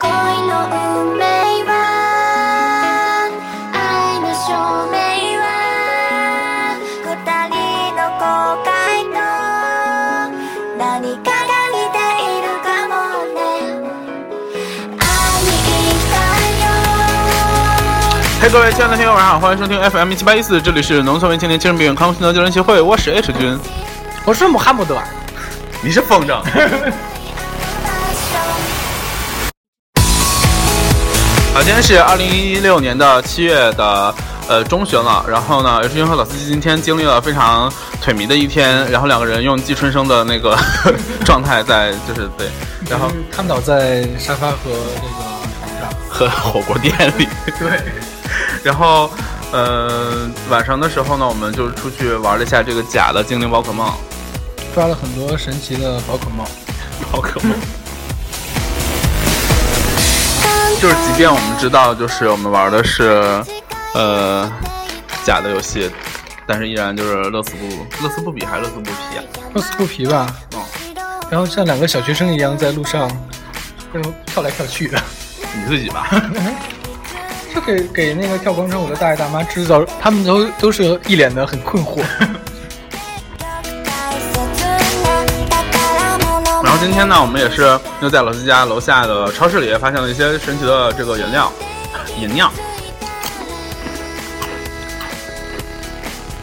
嘿，各位亲爱的听友，晚上好，欢迎收听 FM 一七八一四，这里是农村为青年精神病院康复心得救人协会，我是 H 君，我是穆罕默德。你是风筝。好，今天是二零一六年的七月的呃中旬了，然后呢，H 君和老司机今天经历了非常腿迷的一天，然后两个人用季春生的那个 状态在就是对，然后瘫倒在沙发和这个床上。和火锅店里。对，然后，呃，晚上的时候呢，我们就出去玩了一下这个假的精灵宝可梦。抓了很多神奇的宝可梦。宝可梦，就是即便我们知道，就是我们玩的是，呃，假的游戏，但是依然就是乐此不乐此不彼，还是乐此不疲啊。乐此不疲吧。嗯，然后像两个小学生一样在路上，就跳来跳去的，你自己吧。就给给那个跳广场舞的大爷大妈制造，他们都都是一脸的很困惑。后今天呢，我们也是又在老司机家楼下的超市里发现了一些神奇的这个饮料，饮料。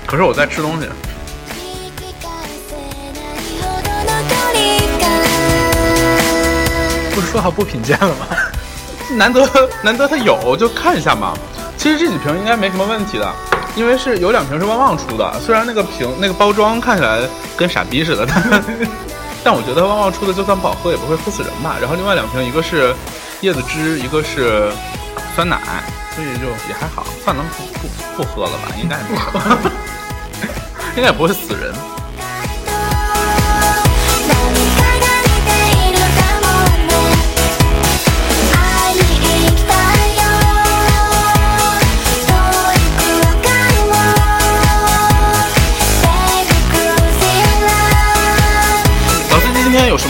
可是我在吃东西。不是说好不品鉴了吗？难得难得它有，就看一下嘛。其实这几瓶应该没什么问题的，因为是有两瓶是旺旺出的，虽然那个瓶那个包装看起来跟傻逼似的，但但我觉得旺旺出的就算不好喝也不会喝死人吧。然后另外两瓶一个是椰子汁，一个是酸奶，所以就也还好，算了，不不不喝了吧，应该不喝，应该也不会死人。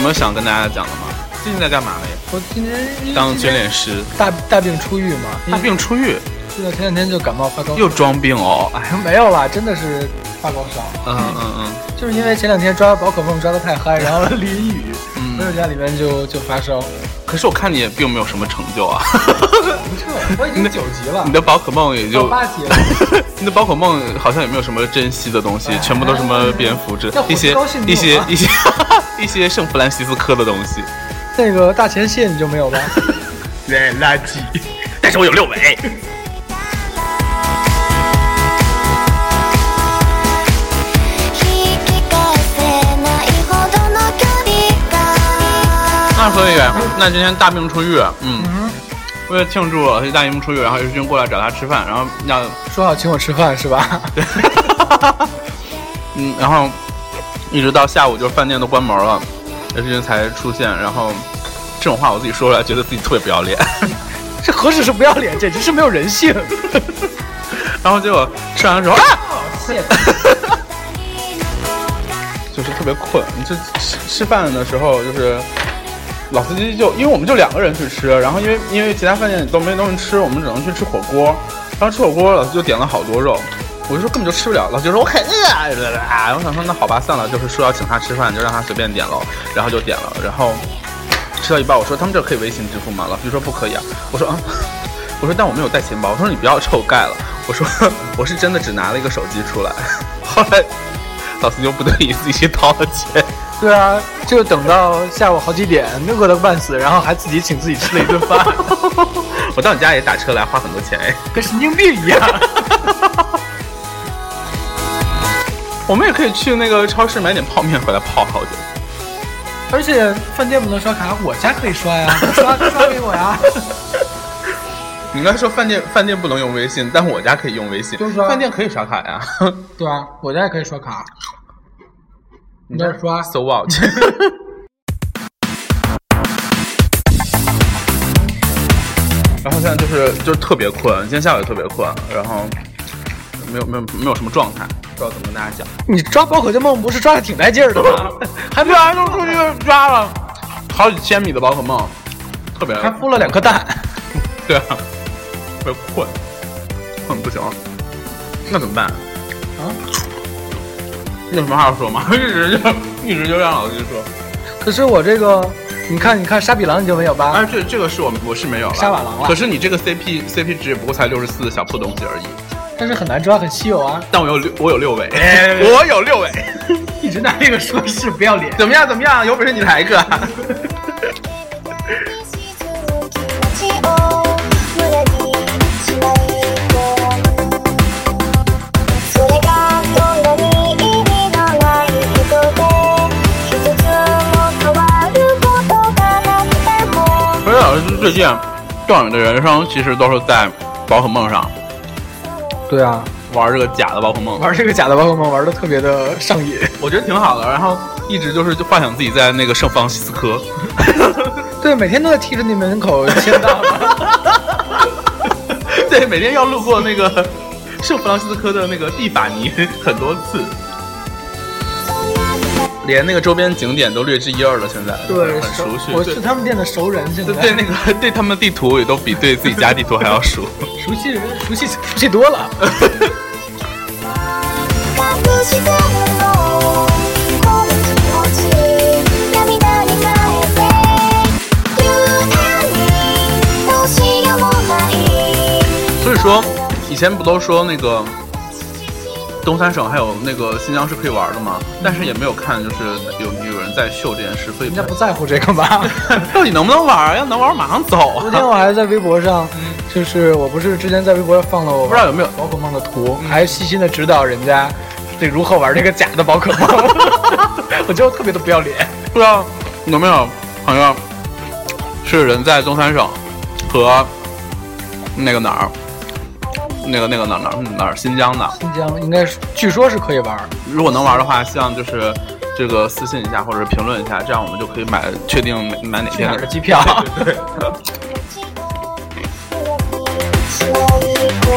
么想跟大家讲的吗？最近在干嘛呢？我今天当卷脸师，大大病初愈嘛，大病初愈，是的，前两天就感冒发高烧，又装病哦。哎，没有啦，真的是发高烧。嗯嗯嗯，就是因为前两天抓宝可梦抓的太嗨，然后淋雨，嗯回到家里面就就发烧。可是我看你也并没有什么成就啊，不错，我已经 九级了你，的宝可梦也就八级了。你的宝可梦好像也没有什么珍惜的东西，全部都是什么蝙蝠之那我一些一些一些 一些圣弗兰西斯科的东西。那个大前蟹你就没有吧？对，垃圾。但是我有六尾。那所以，那今天大病初愈，嗯，为了庆祝大病初愈，然后有军过来找他吃饭，然后要说好请我吃饭是吧？嗯，然后一直到下午，就是饭店都关门了，有军才出现。然后这种话我自己说出来，觉得自己特别不要脸。这何止是不要脸，简直是没有人性。然后结果吃完的时候，啊，谢就是特别困。你就吃吃饭的时候，就是老司机就因为我们就两个人去吃，然后因为因为其他饭店都没东西吃，我们只能去吃火锅。然后吃火锅，老司机就点了好多肉，我就说根本就吃不了。老司机说我很饿啊，我想说那好吧，算了，就是说要请他吃饭，就让他随便点喽。然后就点了，然后吃到一半，我说他们这可以微信支付吗？老司机说不可以啊。我说啊，我说但我没有带钱包。我说你不要臭盖了。我说 我是真的只拿了一个手机出来。后来老司机就不得已自己掏了钱。对啊，就等到下午好几点，饿得半死，然后还自己请自己吃了一顿饭，我到你家也打车来，花很多钱哎。跟神经病一样。我们也可以去那个超市买点泡面回来泡好久。而且饭店不能刷卡，我家可以刷呀，刷刷给我呀。你应该说饭店饭店不能用微信，但我家可以用微信。就是说饭店可以刷卡呀。对啊，我家也可以刷卡。你在刷 So what？然后现在就是就是特别困，今天下午也特别困，然后没有没有没有什么状态，不知道怎么跟大家讲。你抓宝可梦不是抓的挺带劲儿的吗？还不然就出去抓了好几千米的宝可梦，特别还孵了两颗蛋。对啊，特别困，困不行，那怎么办？啊？你有什么话要说吗？一直就一直就让老师说。可是我这个，你看，你看沙比狼你就没有吧？哎，这这个是我我是没有了，沙瓦狼了可是你这个 CP CP 值也不过才六十四的小破东西而已。但是很难抓，很稀有啊！但我有六我有六尾，哎 我有六尾，一直拿这个说事，不要脸。怎么样？怎么样？有本事你来一个。最近段宇的人生其实都是在宝可梦上对啊，玩这个假的宝可梦，玩这个假的宝可梦玩的特别的上瘾。我觉得挺好的。然后一直就是就幻想自己在那个圣弗朗西斯科。对，每天都在踢着那门口签到。对，每天要路过那个圣弗朗西斯科的那个蒂法尼很多次，连那个周边景点都略知一二了。现在对，很熟悉。对我是他们店的熟人，现在对对，那个对他们地图也都比对自己家地图还要熟。熟悉人，熟悉熟悉多了。隠してるのこの気持ち涙に変えて You and me どうしようもない所以说，以前不都说那个 东三省还有那个新疆是可以玩的吗？但是也没有看就是有有人在秀这件事，所以人家不在乎这个吧？到底能不能玩啊？要能玩马上走昨天啊！我还在微博上，就是我不是之前在微博上放了我不知道有没有宝可梦的图，还细心的指导人家得如何玩这个假的宝可梦，我觉得我特别的不要脸。不知道有没有朋友是人在东三省和那个哪儿，那个那个哪儿哪儿哪儿新疆的，新疆应该是，据说是可以玩，如果能玩的话，希望就是这个私信一下或者是评论一下，这样我们就可以买确定买买哪去哪天儿的机票？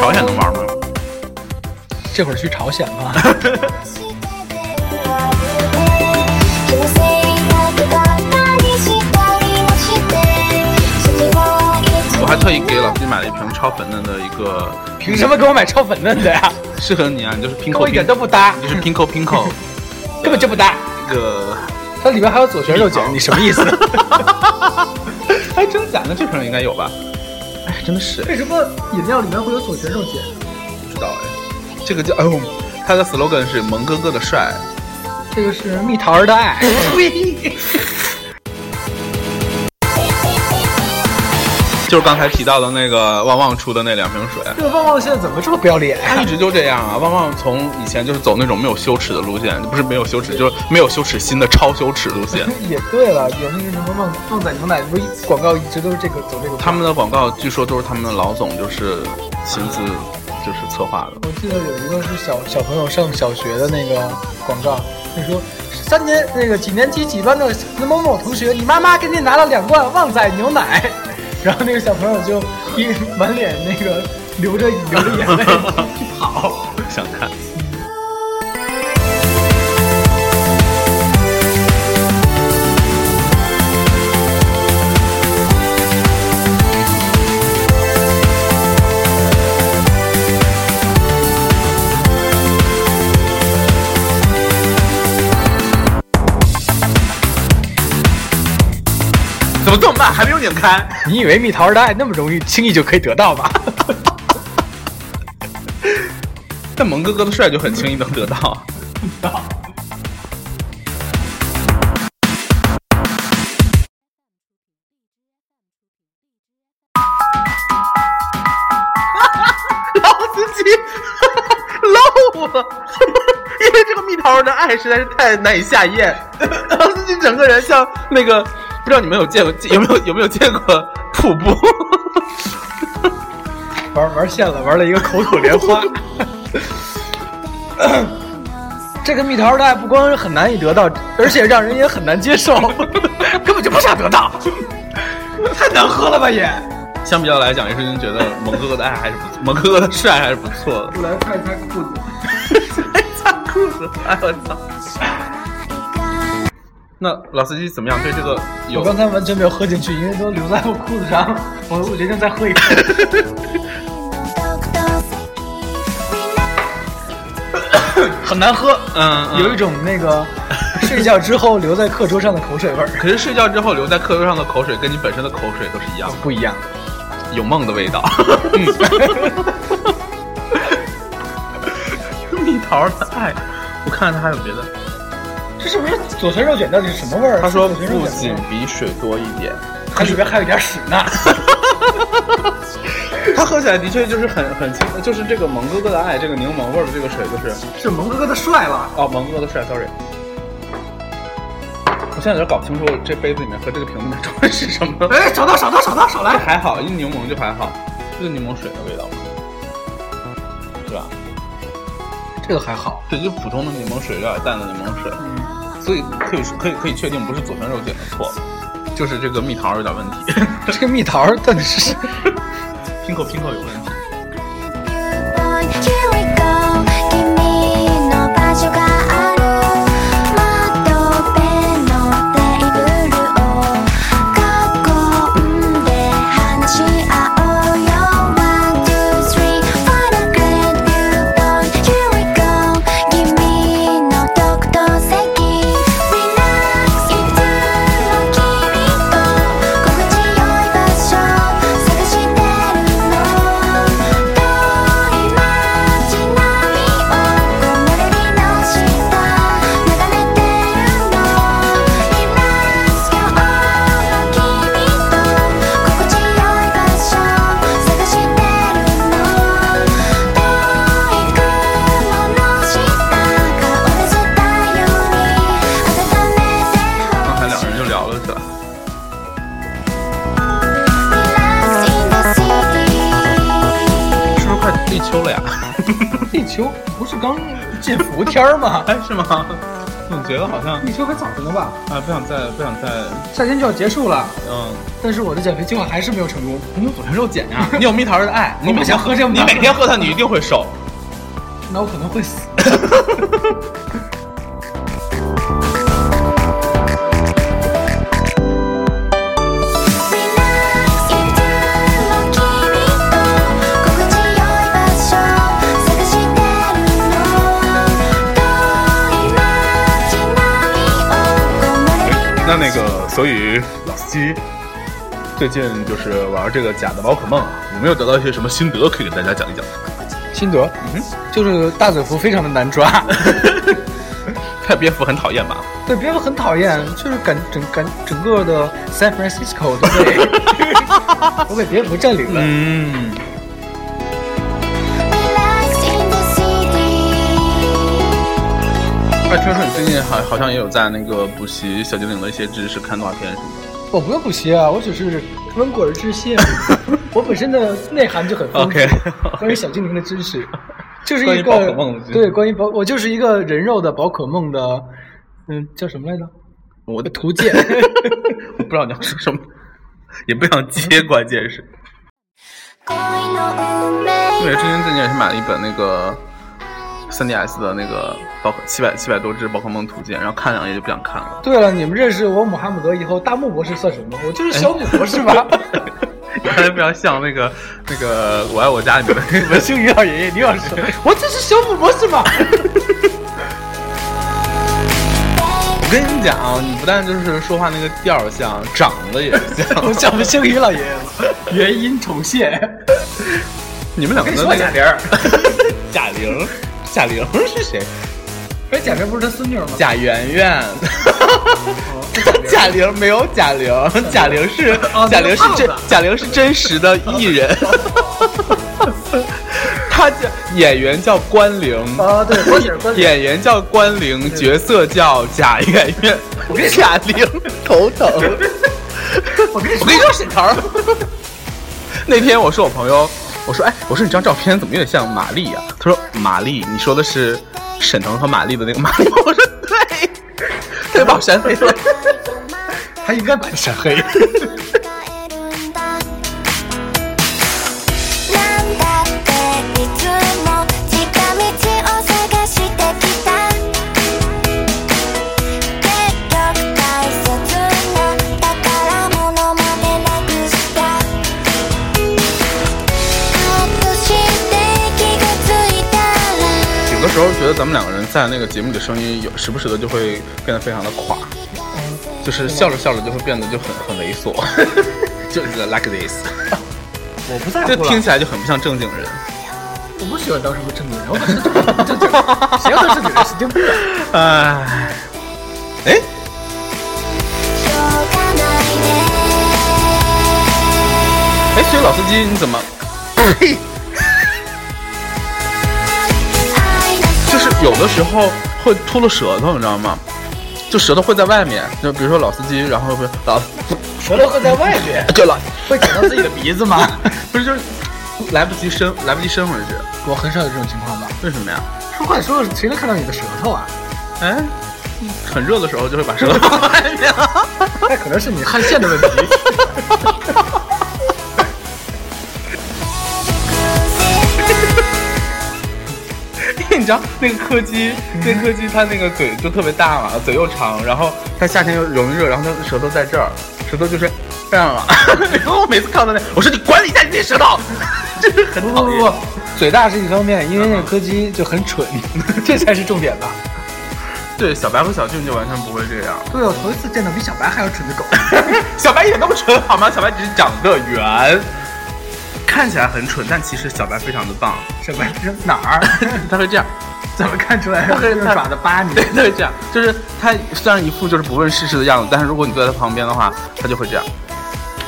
朝鲜能玩吗？这会儿去朝鲜吗？気のせいなくばかりしたりもして次はいつ我还特意给老金买了一瓶超粉嫩的一个， 凭 什么给我买超粉嫩的呀？适合你啊，你就是拼扣跟我一点都不搭，你就是拼扣拼扣，根本就不搭。这个它里面还有左旋肉碱，你什么意思？哎，真假的这瓶应该有吧？哎，真的是为什么饮料里面会有左旋肉碱？不知道哎，这个叫哎呦，它的 slogan 是萌哥哥的帅，这个是蜜桃儿的爱。就是刚才提到的那个旺旺出的那两瓶水。这个旺旺现在怎么这么不要脸？他一直就这样啊！旺旺从以前就是走那种没有羞耻的路线，不是没有羞耻，就是没有羞耻心的超羞耻路线。也对了，有那个什么旺旺仔牛奶，不是广告一直都是这个走这个。他们的广告据说都是他们的老总就是亲自就是策划的。我记得有一个是小小朋友上小学的那个广告，他说三年那个几年级几班的某某同学，你妈妈给你拿了两罐旺仔牛奶，然后那个小朋友就一满脸那个流着流着眼泪 去跑。想看。拧开？你以为蜜桃儿的爱那么容易轻易就可以得到吗？但萌哥哥的帅就很轻易能得到。老司机漏了，因为这个蜜桃的爱实在是太难以下咽。老司机整个人像那个，不知道你们有见过有没有有没有见过瀑布？玩玩线了，玩了一个口吐莲花。这个蜜桃儿的爱不光是很难以得到，而且让人也很难接受，根本就不想得到。太难喝了吧也！相比较来讲，也是觉得蒙哥哥的爱还是不错，萌哥哥的帅还是不错的。我来看一下裤子。还擦裤子，哎我操！那老司机怎么样？对这个有我刚才完全没有喝进去，因为都留在我裤子上。我我决定再喝一口。很难喝，嗯，嗯有一种那个 睡觉之后留在课桌上的口水味儿，可是睡觉之后留在课桌上的口水跟你本身的口水都是一样的，不一样。有梦的味道。蜜桃的爱，我看看他还有别的。这是不是左旋肉卷到底是什么味儿？他说不仅比水多一点，它里边还有点屎呢。它喝起来的确就是很很清，就是这个蒙哥哥的爱，这个柠檬味儿的这个水就是是蒙哥哥的帅了。哦，蒙哥哥的帅，sorry。我现在有点搞不清楚这杯子里面和这个瓶子里面装的是什么。哎，找到找到找到少来。还好，一柠檬就还好，就是柠檬水的味道，这个还好。对，就普通的柠檬水，有点淡的柠檬水，所以可以可以可以确定不是左旋肉碱的错，就是这个蜜桃有点问题 这个蜜桃到底是？，Pinko Pinko 有问题。吗？哎，是吗？总觉得好像立秋还早着呢吧？啊，不想再不想再，夏天就要结束了，嗯，但是我的减肥计划还是没有成功。你有左旋肉碱呀？你有蜜桃的爱，你每天喝这么你每天喝它，你一定会瘦。那我可能会死。所以老司机最近就是玩这个假的宝可梦，有没有得到一些什么心得可以给大家讲一讲？心得，嗯就是大嘴蝠非常的难抓，看蝙蝠很讨厌吧？对蝙蝠很讨厌，就是感整感整个的 San Francisco 都被 都被蝙蝠占领了。嗯，哎，听说你最近好好像也有在那个补习小精灵的一些知识，看动画片什么的。我不用补习啊，我只是温故而知新。我本身的内涵就很丰富 OK 关于小精灵的知识，就是关于一个宝可梦的知识对关于宝，我就是一个人肉的宝可梦的，嗯，叫什么来着？我的图鉴。我不知道你要说什么，也不想接，关键是。恋の運命因为之前最近也是买了一本那个 3DS 的那个宝可七百七百多只宝可梦图鉴，然后看两页就不想看了。对了，你们认识我姆哈姆德以后，大木博士算什么？我就是小姆博士吧。你看着非常像那个那个我爱我家里面的那个文星宇老爷爷，你老师，我就是小姆博士嘛？我跟你讲，你不但就是说话那个调儿像，长得也像。我像文星宇老爷爷了，原音重现。你们两个的那个跟你说贾玲儿，贾玲，贾玲是谁？哎，贾玲不是他孙女吗？贾圆圆。贾玲没有贾玲，贾玲是哦贾玲是真贾玲是真实的艺人，她叫演员叫关凌，啊，对，演员叫关凌，角色叫贾圆圆，我跟贾玲头疼。我跟你我跟你说，沈腾，那天我是我朋友，我说哎，我说你这张照片怎么有点像玛丽呀、他说玛丽，你说的是沈腾和玛丽的那个玛丽吗？我说对，他就把我删黑了。他应该把你删黑。时候觉得咱们两个人在那个节目里的声音有时不时的就会变得非常的垮，就是笑着笑着就会变得就很很猥琐，就是 like this，我不在乎了。这听起来就很不像正经人。我不喜欢当什么正经人，我本身就不正经。谁要当正经人，神经病啊！哎，哎，しょうがないね哎，所以老司机你怎么？呸！ 就是有的时候会秃了舌头，你知道吗？就舌头会在外面，就比如说老司机，然后会老舌头会在外面，对了会舔到自己的鼻子吗？不是就是来不及伸，来不及伸回去，我很少有这种情况吧？为什么呀？说话说谁能看到你的舌头啊？哎，很热的时候就会把舌头放外面。那可能是你汗腺的问题。道那个柯基，那柯基它那个嘴就特别大嘛，嘴又长，然后它夏天又容易热，然后它舌头在这儿，舌头就是这样了。然后我每次看到那，我说你管理一下你那舌头，真 是很讨厌。不不不，嘴大是一方面，因为那个柯基就很蠢，这才是重点吧？对，小白和小俊就完全不会这样。对，我头一次见到比小白还要蠢的狗。小白一点都不蠢好吗？小白只是长得圆，看起来很蠢，但其实小白非常的棒。小白是哪儿？他会这样，怎么看出来？他会用爪子扒你？对，他会这样，就是他虽然一副就是不问世事的样子，但是如果你坐在他旁边的话，他就会这样，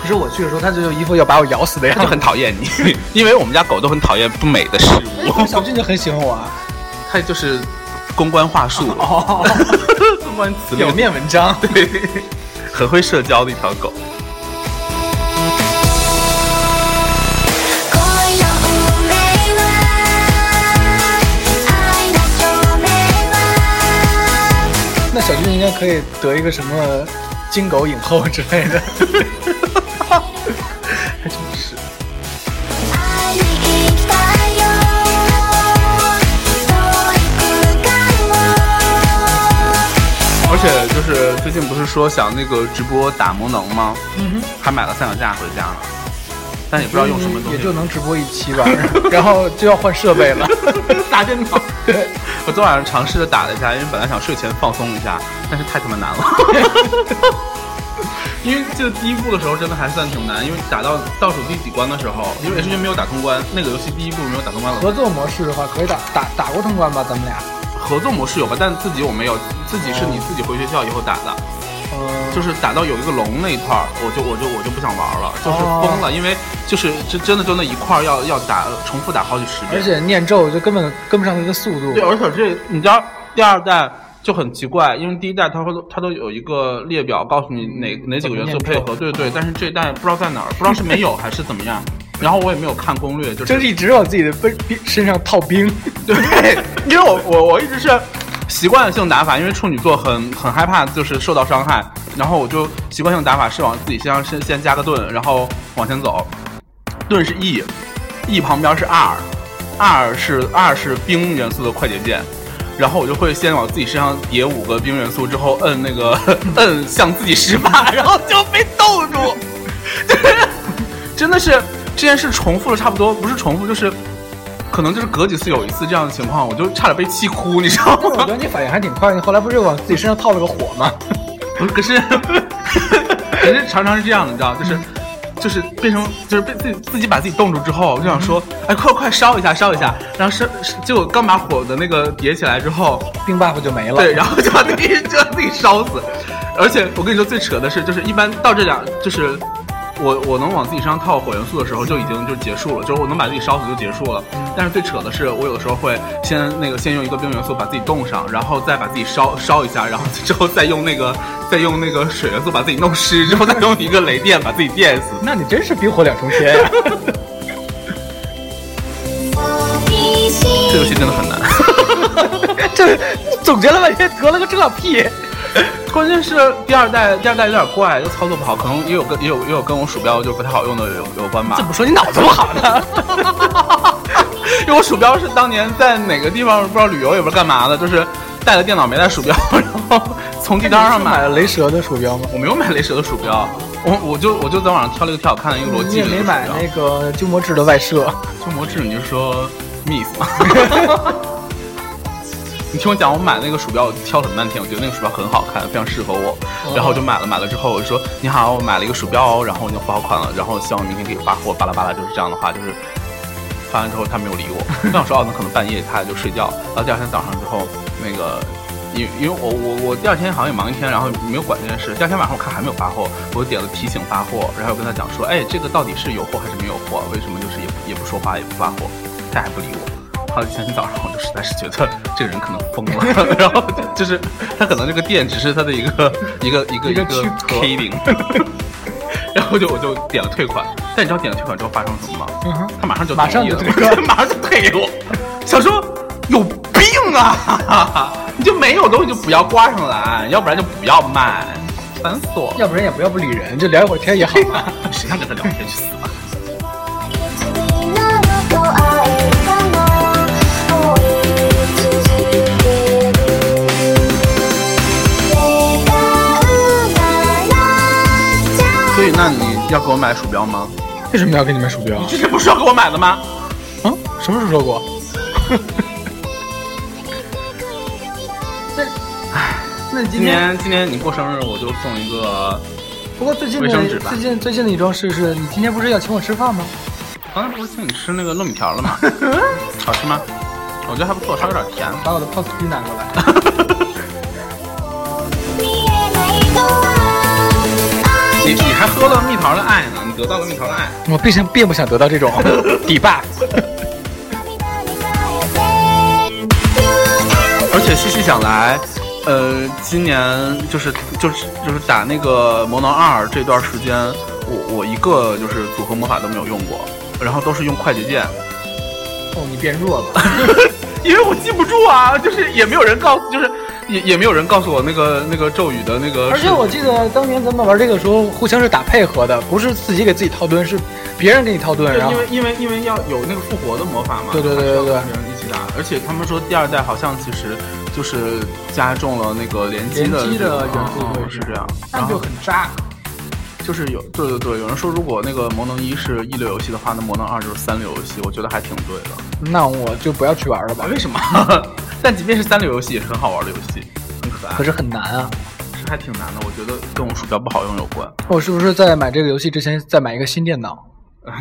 可是我去的时候，他就一副要把我咬死的样子。他就很讨厌你，因为我们家狗都很讨厌不美的事物，小俊就很喜欢我啊。他就是公关话术，哦，公关词表面文章。对，很会社交的一条狗。该可以得一个什么金狗影后之类的。还真是。会いに行きたいよ遠い空間を而且就是最近不是说想那个直播打魔能吗？嗯哼，还买了三脚架回家了，但也不知道用什么东西。也就能直播一期吧，然后就要换设备了。打电脑。 对，我昨晚上尝试着打了一下，因为本来想睡前放松一下，但是太他妈难了。因为这个第一步的时候真的还算挺难，因为打到倒数第几关的时候，因为是因为没有打通关，那个游戏第一步没有打通关了。合作模式的话可以打打打过通关吧？咱们俩。合作模式有吧，但自己我没有，自己是你自己回学校以后打的，嗯，就是打到有一个龙那一块儿，我就我就我就不想玩了，就是哦疯了，因为就是这真的就那一块儿要要打重复打好几十遍，而且念咒就根本跟不上那个速度。对，而且这你知道第二代就很奇怪，因为第一代它会它都有一个列表告诉你哪哪几个元素配合，对对，但是这一代不知道在哪儿，不知道是没有 还是怎么样。然后我也没有看攻略，就是就一直往自己的兵兵身上套兵。对，因为我我我一直是习惯性打法，因为处女座很很害怕就是受到伤害，然后我就习惯性打法是往自己身上先先加个盾，然后往前走。盾是 E，E 旁边是 R，R 是 R 是冰元素的快捷键，然后我就会先往自己身上叠五个冰元素，之后摁那个 摁向自己施法，然后就被冻住，就 是真的是这件事重复了差不多，不是重复就是。可能就是隔几次有一次这样的情况，我就差点被气哭，你知道吗？我觉得你反应还挺快，你后来不是往自己身上套了个火吗？不是，可是 可是常常是这样的，你知道，就是就是变成就是被自己自己把自己冻住之后，我就想说，哎，快快烧一下，烧一下，然后烧，结果刚把火的那个叠起来之后，冰 buff 就没了。对，然后就把自己 就把自己烧死。而且我跟你说最扯的是，就是一般到这两，就是我我能往自己身上套火元素的时候，就已经就结束了，就是我能把自己烧死就结束了。但是最扯的是，我有的时候会先那个先用一个冰元素把自己冻上，然后再把自己烧烧一下，然后之后再用那个再用那个水元素把自己弄湿，之后再用一个雷电把自己电死。那你真是冰火两重天呀、这游戏真的很难。这总结了半天得了个这屁。关键是第二代，第二代有点怪，就操作不好，可能也有跟也有也有跟我鼠标就不太好用的有有关吧怎。么说你脑子不好呢？因为我鼠标是当年在哪个地方不知道旅游也不知道干嘛的，就是带了电脑没带鼠标，然后从地摊上买买了雷蛇的鼠标吗？我没有买雷蛇的鼠标，我我就我就在网上挑了一个挺好看的一个罗你技的一个鼠也没买那个鸠摩智的外设。鸠摩智，你是说 Miss 吗？你听我讲，我买那个鼠标，我挑很半天，我觉得那个鼠标很好看，非常适合我，然后我就买了。买了之后，我就说你好，我买了一个鼠标哦，然后我已经付好款了，然后希望明天可以发货，巴拉巴拉就是这样的话，就是发完之后他没有理我，那我说哦，那可能半夜他就睡觉，然后第二天早上之后那个。因因为我我我第二天好像也忙一天，然后没有管这件事。第二天晚上我看还没有发货，我就点了提醒发货，然后跟他讲说，哎，这个到底是有货还是没有货？为什么就是也也不说话也不发货？他还不理我。后来第三天早上我就实在是觉得这个人可能疯了，然后就是他可能这个店只是他的一个一个一个一个 K 零，然后就我就点了退款。但你知道点了退款之后发生什么吗？他马上就马上就退，马上就退给我。想说有病啊！你就没有东西就不要挂上来，要不然就不要卖，烦死我！要不然也不要不理人，就聊一会儿天也好嘛。谁想跟他聊天去死要给我买鼠标吗？为什么要给你买鼠标？你之前不是要给我买的吗？啊？什么时候说过？那那今年今年你过生日，我就送一个。不过最近的最近最近的一桩事是你今天不是要请我吃饭吗？刚才不是请你吃那个糯米条了吗？好吃吗？我觉得还不错，稍微有点甜。把我的 POS 机拿过来。你你还喝了蜜桃的爱呢？你得到了蜜桃的爱。我并想并不想得到这种底霸。而且细细想来。呃，今年就是就是就是打那个魔能二这段时间，我我一个就是组合魔法都没有用过，然后都是用快捷键。哦，你变弱了，因为我记不住啊，就是也没有人告诉，就是也也没有人告诉我那个那个咒语的那个。而且我记得当年咱们玩这个时候，互相是打配合的，不是自己给自己套盾，是别人给你套盾。然后因为因为因为要有那个复活的魔法嘛。对对对对对。别人一起打，而且他们说第二代好像其实。就是加重了那个联机的元素，对，是这样，然后就很渣。就是有，对对对，有人说如果那个魔能一是一流游戏的话，那魔能二就是三流游戏，我觉得还挺对的。那我就不要去玩了吧？为什么？但即便是三流游戏，也是很好玩的游戏，很可爱。可是很难啊，是还挺难的。我觉得跟我鼠标不好用有关。我是不是在买这个游戏之前再买一个新电脑？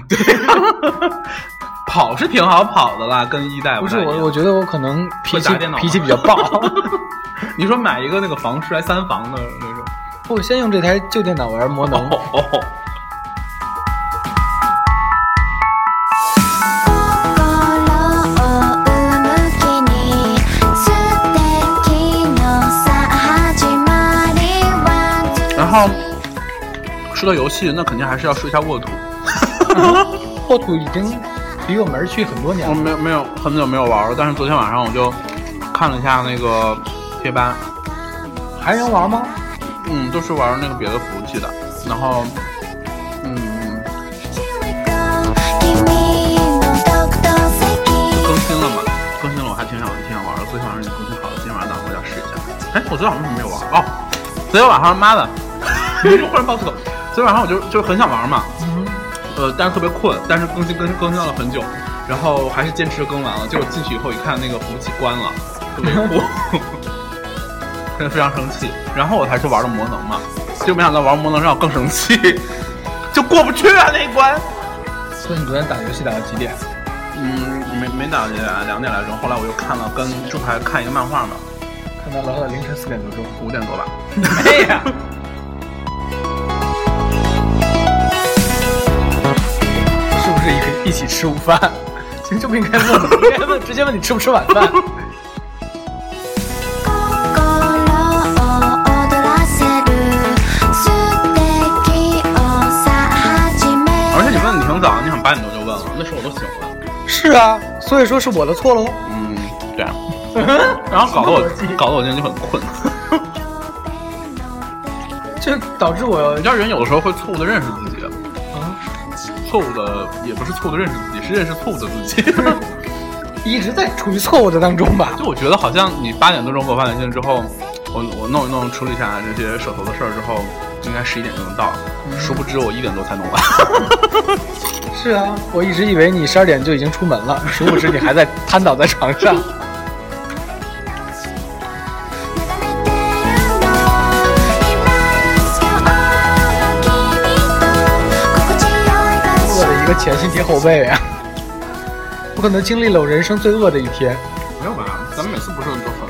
对。跑是挺好跑的啦，跟一代不是我，我觉得我可能脾气脾气比较暴。你说买一个那个防摔三防的我先用这台旧电脑玩魔能。然后说到游戏，那肯定还是要说一下沃土。沃土已经。离我们而去很多年，我没有没有很久没有玩了，但是昨天晚上我就看了一下那个贴吧，还能玩吗？嗯，都是玩那个别的服务器的，然后嗯，更新了嘛？更新了，我还挺想挺想玩的。昨天晚上已经更新好了，今天晚上打算回家试一下。哎，我昨天晚上为什么没有玩？哦，昨天晚上妈的，为什么忽然爆粗口？昨天晚上我就就很想玩嘛。呃，但是特别困，但是更新更新更新了很久，然后还是坚持更完了。结果进去以后一看，那个服务器关了，特别酷，真的非常生气。然后我才去玩了魔能嘛，就没想到玩魔能让我更生气，就过不去啊那一关。所以你昨天打游戏打到几点？嗯，没没打到几点，两点来钟。后来我又看了，跟猪排看一个漫画嘛，看到了凌晨四点多钟，五点多吧。没呀。一起吃午饭，其实就不应该问，应该问直接问你吃不吃晚饭。是啊，所以说是我的错喽。嗯，对啊。然后搞得我 搞得我今天就很困，就导致我，你知道人有的时候会错误的认识自己。啊错误的也不是错误的认识自己，是认识错误的自己，一直在处于错误的当中吧。就我觉得好像你八点多钟给我发短信之后，我我弄一弄处理一下这些手头的事儿之后，应该十一点就能到。殊不知我一点多才弄完。是啊，我一直以为你十二点就已经出门了，殊不知你还在瘫倒在床上。饿的一个前心贴后背呀！我可能经历了人生最饿的一天。没有吧，咱们每次不是都。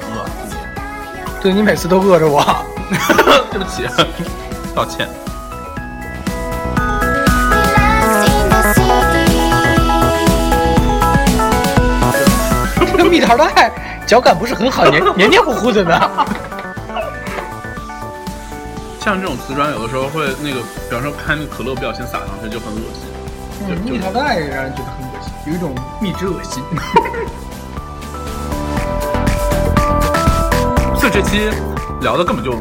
对你每次都饿着我。对不起，道歉。这个蜜桃带脚感不是很好，黏黏黏糊糊的呢。像这种瓷砖，有的时候会那个，比方说开那个可乐不小心洒上去，就很恶心。就就蜜桃带让人觉得很恶心，有一种蜜汁恶心。这期聊的根本就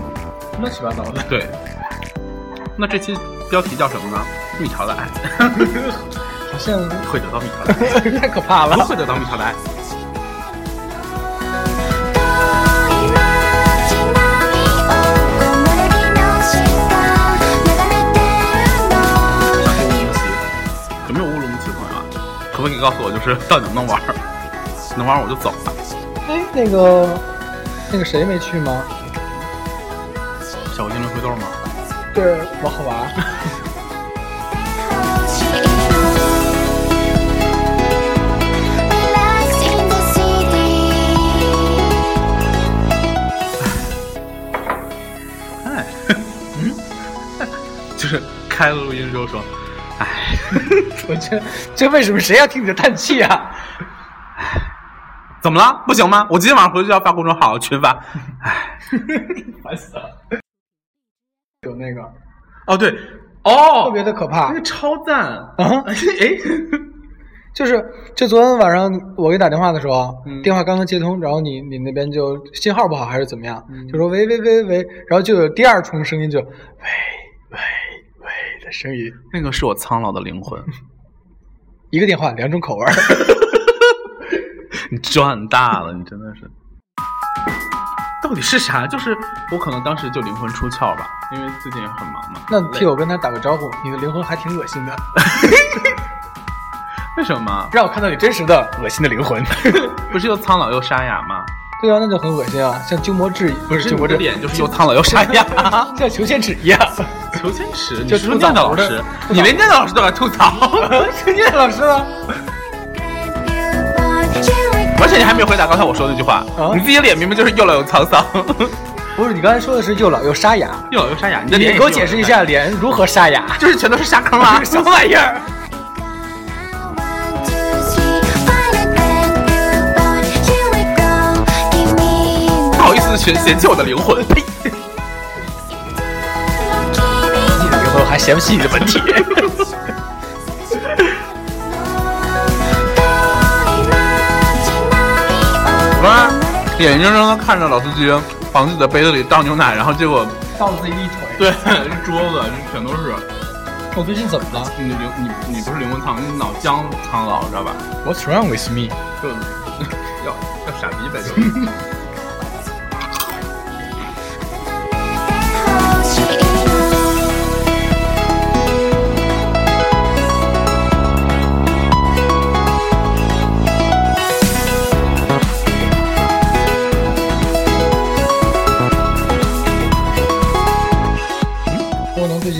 乱七八糟的。对。那这期标题叫什么呢？蜜桃的爱好像会得到蜜桃的爱，太可怕了不。会得到蜜桃的爱。遠い街並みを木漏れ日の下眺めてるの想听乌鲁木齐，有没有乌鲁木齐的朋友啊？可不可以告诉我，就是到底能不能玩儿？能玩儿我就走了。哎，那个 那个谁没去吗？小精灵灰豆吗？对，王好娃。欲しいの Relax in the city 哎，嗯，就是开了录音之后说，哎，我这这为什么谁要听你的叹气啊？ 怎么了？不行吗？我今天晚上回去就要发公众号群发。哎，烦死了。有那个哦对，哦特哦，别的可怕那个超赞啊！哎，就是就昨天晚上我给你打电话的时候，嗯电话刚刚接通，然后你你那边就信号不好还是怎么样，嗯就说喂喂喂喂，然后就有第二重声音就喂喂喂的声音，那个是我苍老的灵魂。一个电话两种口味儿。你赚大了，你真的是。到底是啥？就是我可能当时就灵魂出窍吧，因为最近也很忙嘛。那替我跟他打个招呼，你的灵魂还挺恶心的，为什么？让我看到你真实的恶心的灵魂。不是又苍老又沙哑吗？对啊，那就很恶心啊，像鸠摩智不是鸠摩智脸就是又苍老又沙哑。像裘千尺一样。求千尺，你就是不是念叨老师，你连念叨老师都敢吐槽，谁念老师了？而且你还没有回答刚才我说的那句话，啊你自己的脸明明就是又老又沧桑，不是，你刚才说的是又老又沙哑，又老又沙哑。你的你脸给我解释一下脸如何沙哑？就是全都是沙坑啊！什么玩意儿不好意思嫌嫌弃我的灵魂，呸！你的灵魂还嫌不起你的本体？妈眼睁睁的看着老司机往自己的杯子里倒牛奶，然后结果倒自己一腿。对 一桌子全都是。我最近怎么了你灵你你不是灵魂苍，你脑浆苍老，知道吧？？What's wrong with me？就 要要傻逼呗，就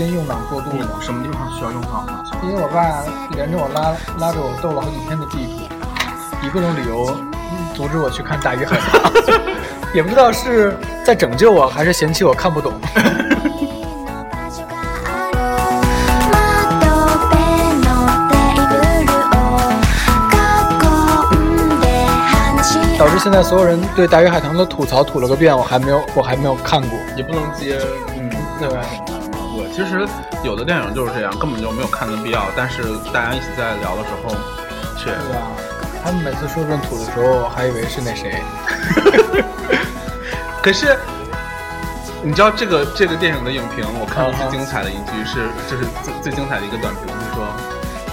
我能最近用脑过度吗？什么地方需要用到呢？因为我爸连着我拉拉着我斗了好几天的地步，以各种理由嗯阻止我去看《大鱼海棠》，也不知道是在拯救我，还是嫌弃我看不懂。窓辺のテーブルを囲んで話し导致现在所有人对《大鱼海棠》的吐槽吐了个遍，我还没有我还没有看过。也不能接，嗯，对吧？ 我其实有的电影就是这样，根本就没有看的必要，但是大家一起在聊的时候，却对啊？他们每次说闰土的时候，我还以为是那谁。可是，你知道这个这个电影的影评，我看最精彩的一句是，就是最最精彩的一个短评是说，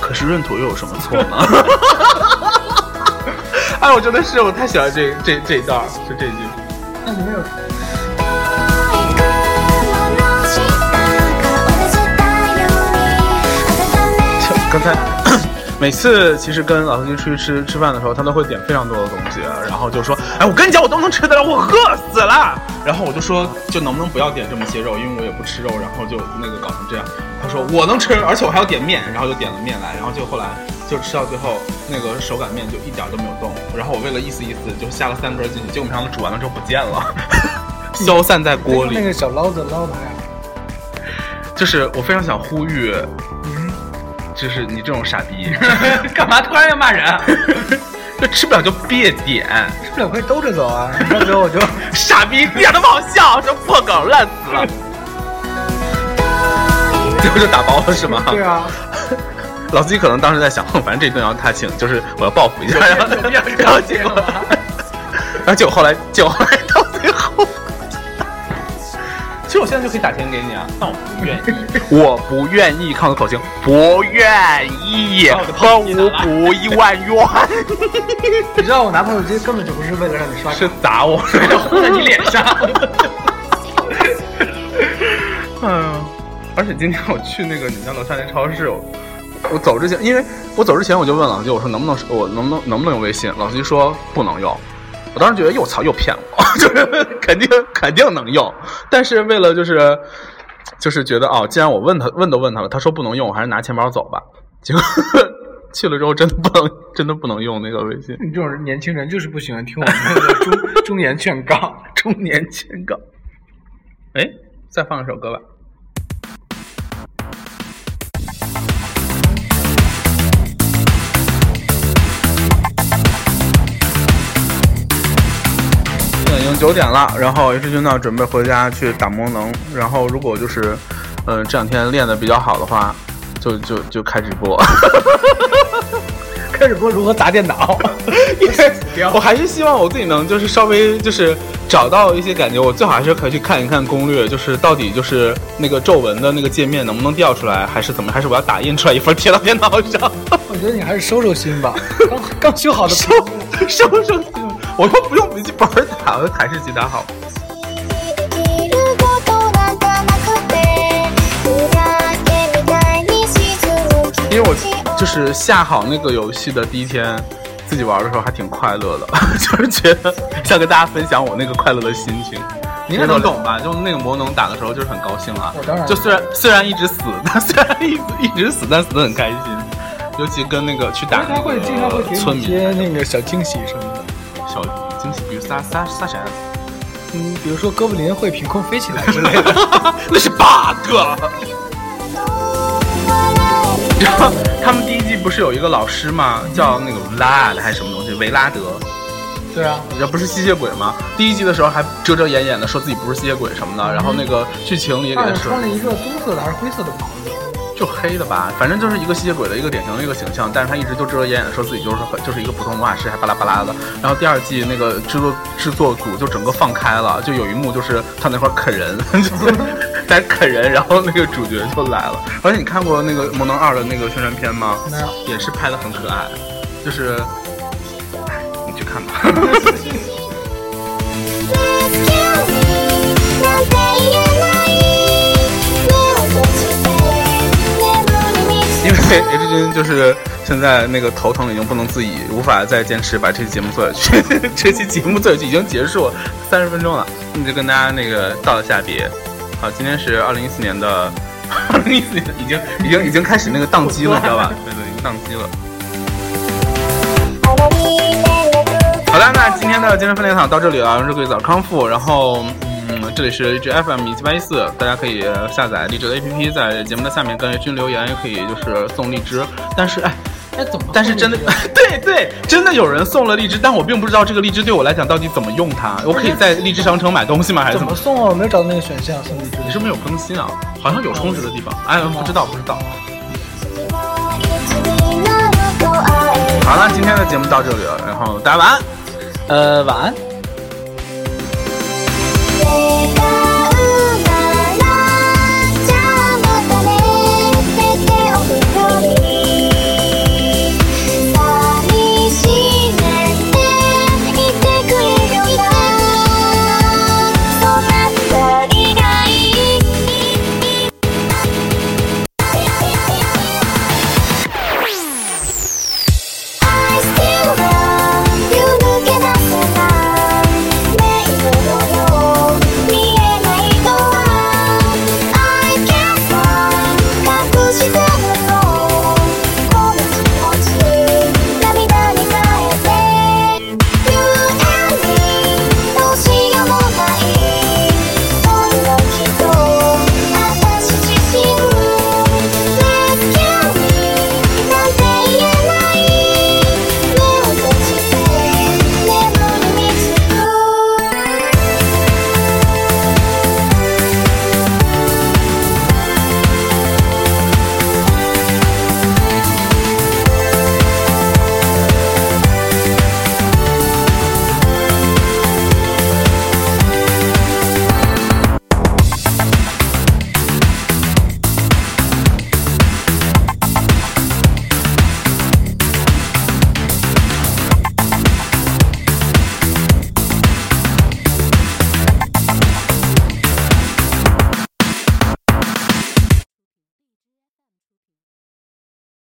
可是闰土又有什么错呢？哎，我真的是，我太喜欢这这这一段儿，就这句。那里面有刚才每次其实跟老司机出去吃吃饭的时候，他都会点非常多的东西，然后就说：“哎，我跟你讲，我都能吃得了，我饿死了。”然后我就说：“就能不能不要点这么些肉，因为我也不吃肉。”然后就那个搞成这样。他说：“我能吃，而且我还要点面。”然后就点了面来，然后就后来就吃到最后，那个手擀面就一点都没有动。然后我为了意思意思，就下了三根进去，结果没想到煮完了之后不见了，消散在锅里。那个小捞子捞的呀。就是我非常想呼吁，嗯，就是你这种傻逼，干嘛突然要骂人？就吃不了就别点，吃不了可以兜着走啊。到时候我就 傻逼，一点都不好笑，这破梗烂死了。最后就打包了是吗？对啊。老司机可能当时在想，反正这顿要他请，就是我要报复一下，然后然后结果，然后结果后来，结果后来现在就可以打钱给你啊，但我不愿意。我不愿意，看我的口型，不愿意，和我补一万元。你知道我拿破手机根本就不是为了让你刷，是砸我，是为了糊在你脸上。嗯，而且今天我去那个你家楼下那超市，我我走之前，因为我走之前我就问老司机，我说能不能我能不能能不能用微信？老司机说不能用。我当时觉得又操又骗我，就是肯定肯定能用，但是为了就是就是觉得哦，既然我问他问都问他了，他说不能用，我还是拿钱包走吧。结果 去了之后真的不能真的不能用那个微信。你这种年轻人就是不喜欢听我们那个中 中年劝告，中年劝告。哎，再放一首歌吧。九点了，然后 H 君呢准备回家去打魔能，然后如果就是，嗯，这两天练的比较好的话，就就就开直播，开直播如何砸电脑？因为我还是希望我自己能就是稍微就是找到一些感觉，我最好还是可以去看一看攻略，就是到底就是那个皱纹的那个界面能不能调出来，还是怎么，还是我要打印出来一份贴到电脑上？我觉得你还是收收心吧，刚刚修好的 收收收心。我又不用笔记本打，我台式机打好。因为我就是下好那个游戏的第一天，自己玩的时候还挺快乐的，就是觉得想跟大家分享我那个快乐的心情。你应该能懂吧？就那个魔能打的时候，就是很高兴啊。我当然。就虽然虽然一直死，但虽然一直一直死，但死的很开心。尤其跟那个去打那个村民，些那个小惊喜什么的。小惊喜，比如撒撒撒啥？嗯，比如说哥布林会凭空飞起来之类的，那是 bug。然后他们第一季不是有一个老师吗？叫那个 Vlad 还是什么东西？维拉德。对啊，这不是吸血鬼吗？第一季的时候还遮遮掩掩的说自己不是吸血鬼什么的，然后那个剧情里也给他穿了一个棕色的还是灰色的袍子。就黑的吧，反正就是一个吸血鬼的一个典型的一个形象，但是他一直就遮遮掩掩的说自己就是就是一个普通魔法师，还巴拉巴拉的。然后第二季那个制作制作组就整个放开了，就有一幕就是他那块啃人，就在啃人，然后那个主角就来了。而且你看过那个《魔能二》的那个宣传片吗？没有，也是拍的很可爱，就是你去看吧。为 H 君就是现在那个头疼已经不能自已，无法再坚持把这期节目做下去。这期节目做下去已经结束三十分钟了，那就跟大家那个道一下别。好，今天是二零一四年的，二零一四年已经已经已经开始那个宕机了，你知道吧？对对，已经宕机了。好的，那今天的健身分裂场到这里了，祝各位早康复，然后。嗯，这里是荔枝 FM 一七八一四，大家可以下载荔枝的 APP，在节目的下面跟君留言，也可以就是送荔枝。但是，哎，哎怎么？但是真的，对对，真的有人送了荔枝，但我并不知道这个荔枝对我来讲到底怎么用它。我可以在荔枝商城买东西吗？还是怎么送啊？我没有找到那个选项送荔枝。你是不是有更新啊？好像有充值的地方。哎，不知道不知道。好了，今天的节目到这里了，然后大家晚安。呃，晚安。내